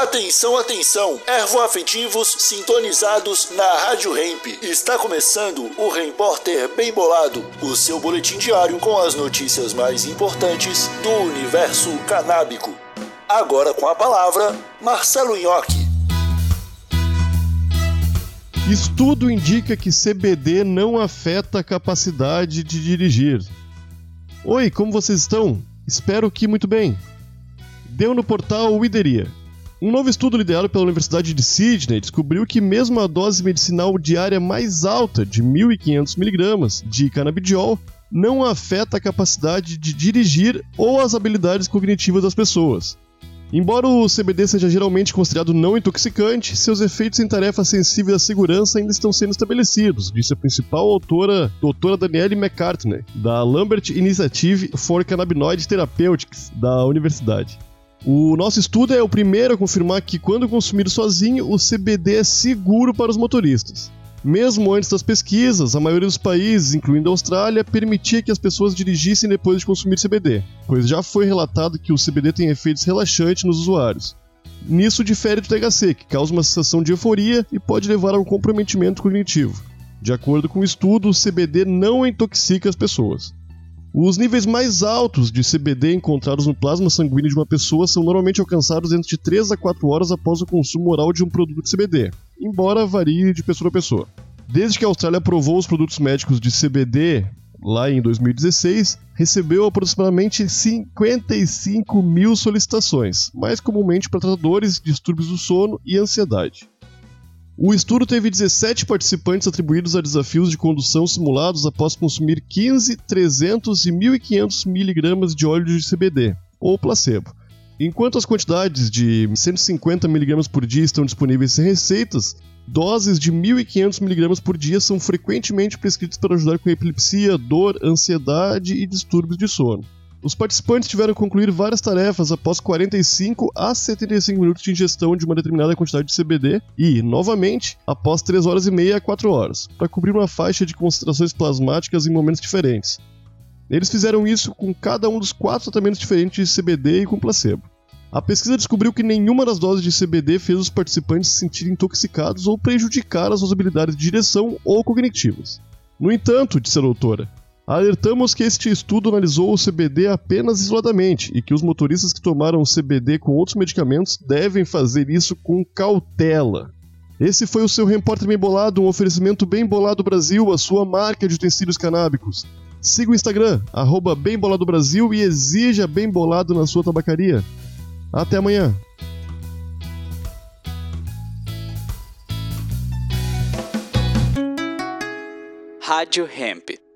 Atenção, atenção! Ervoafetivos sintonizados na Rádio Hemp. Está começando o Repórter Bem Bolado, o seu boletim diário com as notícias mais importantes do universo canábico. Agora com a palavra, Marcelo Nhoque. Estudo indica que CBD não afeta a capacidade de dirigir. Oi, como vocês estão? Espero que muito bem. Deu no portal Wideria. Um novo estudo liderado pela Universidade de Sydney descobriu que mesmo a dose medicinal diária mais alta de 1.500mg de canabidiol não afeta a capacidade de dirigir ou as habilidades cognitivas das pessoas. Embora o CBD seja geralmente considerado não intoxicante, seus efeitos em tarefas sensíveis à segurança ainda estão sendo estabelecidos, disse a principal autora, doutora Danielle McCartney, da Lambert Initiative for Cannabinoid Therapeutics, da universidade. O nosso estudo é o primeiro a confirmar que, quando consumido sozinho, o CBD é seguro para os motoristas. Mesmo antes das pesquisas, a maioria dos países, incluindo a Austrália, permitia que as pessoas dirigissem depois de consumir CBD, pois já foi relatado que o CBD tem efeitos relaxantes nos usuários. Nisso difere do THC, que causa uma sensação de euforia e pode levar a um comprometimento cognitivo. De acordo com o estudo, o CBD não intoxica as pessoas. Os níveis mais altos de CBD encontrados no plasma sanguíneo de uma pessoa são normalmente alcançados entre 3 a 4 horas após o consumo oral de um produto de CBD, embora varie de pessoa a pessoa. Desde que a Austrália aprovou os produtos médicos de CBD, lá em 2016, recebeu aproximadamente 55 mil solicitações, mais comumente para tratadores, distúrbios do sono e ansiedade. O estudo teve 17 participantes atribuídos a desafios de condução simulados após consumir 15, 300 e 1.500 mg de óleo de CBD, ou placebo. Enquanto as quantidades de 150 mg por dia estão disponíveis sem receitas, doses de 1.500 mg por dia são frequentemente prescritas para ajudar com epilepsia, dor, ansiedade e distúrbios de sono. Os participantes tiveram que concluir várias tarefas após 45 a 75 minutos de ingestão de uma determinada quantidade de CBD e, novamente, após 3 horas e meia a 4 horas, para cobrir uma faixa de concentrações plasmáticas em momentos diferentes. Eles fizeram isso com cada um dos quatro tratamentos diferentes de CBD e com placebo. A pesquisa descobriu que nenhuma das doses de CBD fez os participantes se sentirem intoxicados ou prejudicar as suas habilidades de direção ou cognitivas. No entanto, disse a doutora, Alertamos que este estudo analisou o CBD apenas isoladamente e que os motoristas que tomaram CBD com outros medicamentos devem fazer isso com cautela. Esse foi o seu Repórter Bem Bolado, um oferecimento Bem Bolado Brasil, a sua marca de utensílios canábicos. Siga o Instagram, arroba Bem Bolado Brasil e exija Bem Bolado na sua tabacaria. Até amanhã! Rádio Hemp.